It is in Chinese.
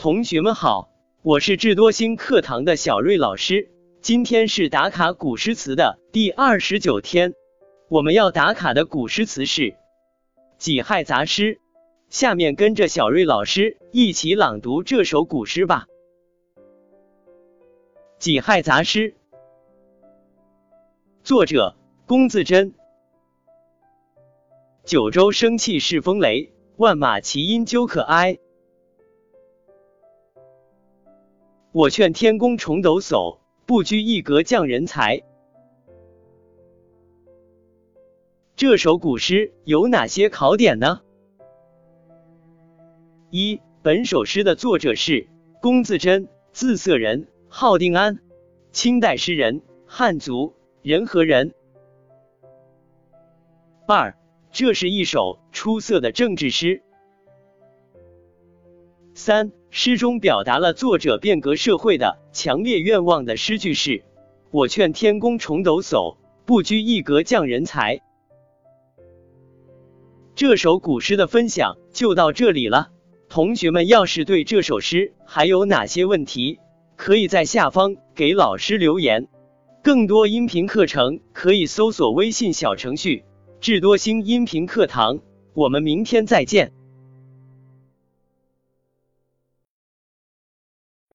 同学们好，我是智多星课堂的小瑞老师。今天是打卡古诗词的第二十九天，我们要打卡的古诗词是《己亥杂诗》。下面跟着小瑞老师一起朗读这首古诗吧，《己亥杂诗》，作者龚自珍。九州生气恃风雷，万马齐喑究可哀。我劝天公重抖擞，不拘一格降人才。这首古诗有哪些考点呢？一、本首诗的作者是龚自珍，字色人，号定安，清代诗人，汉族，人和人。二、这是一首出色的政治诗。三。诗中表达了作者变革社会的强烈愿望的诗句是：“我劝天公重抖擞，不拘一格降人才。”这首古诗的分享就到这里了。同学们要是对这首诗还有哪些问题，可以在下方给老师留言。更多音频课程可以搜索微信小程序“智多星音频课堂”。我们明天再见。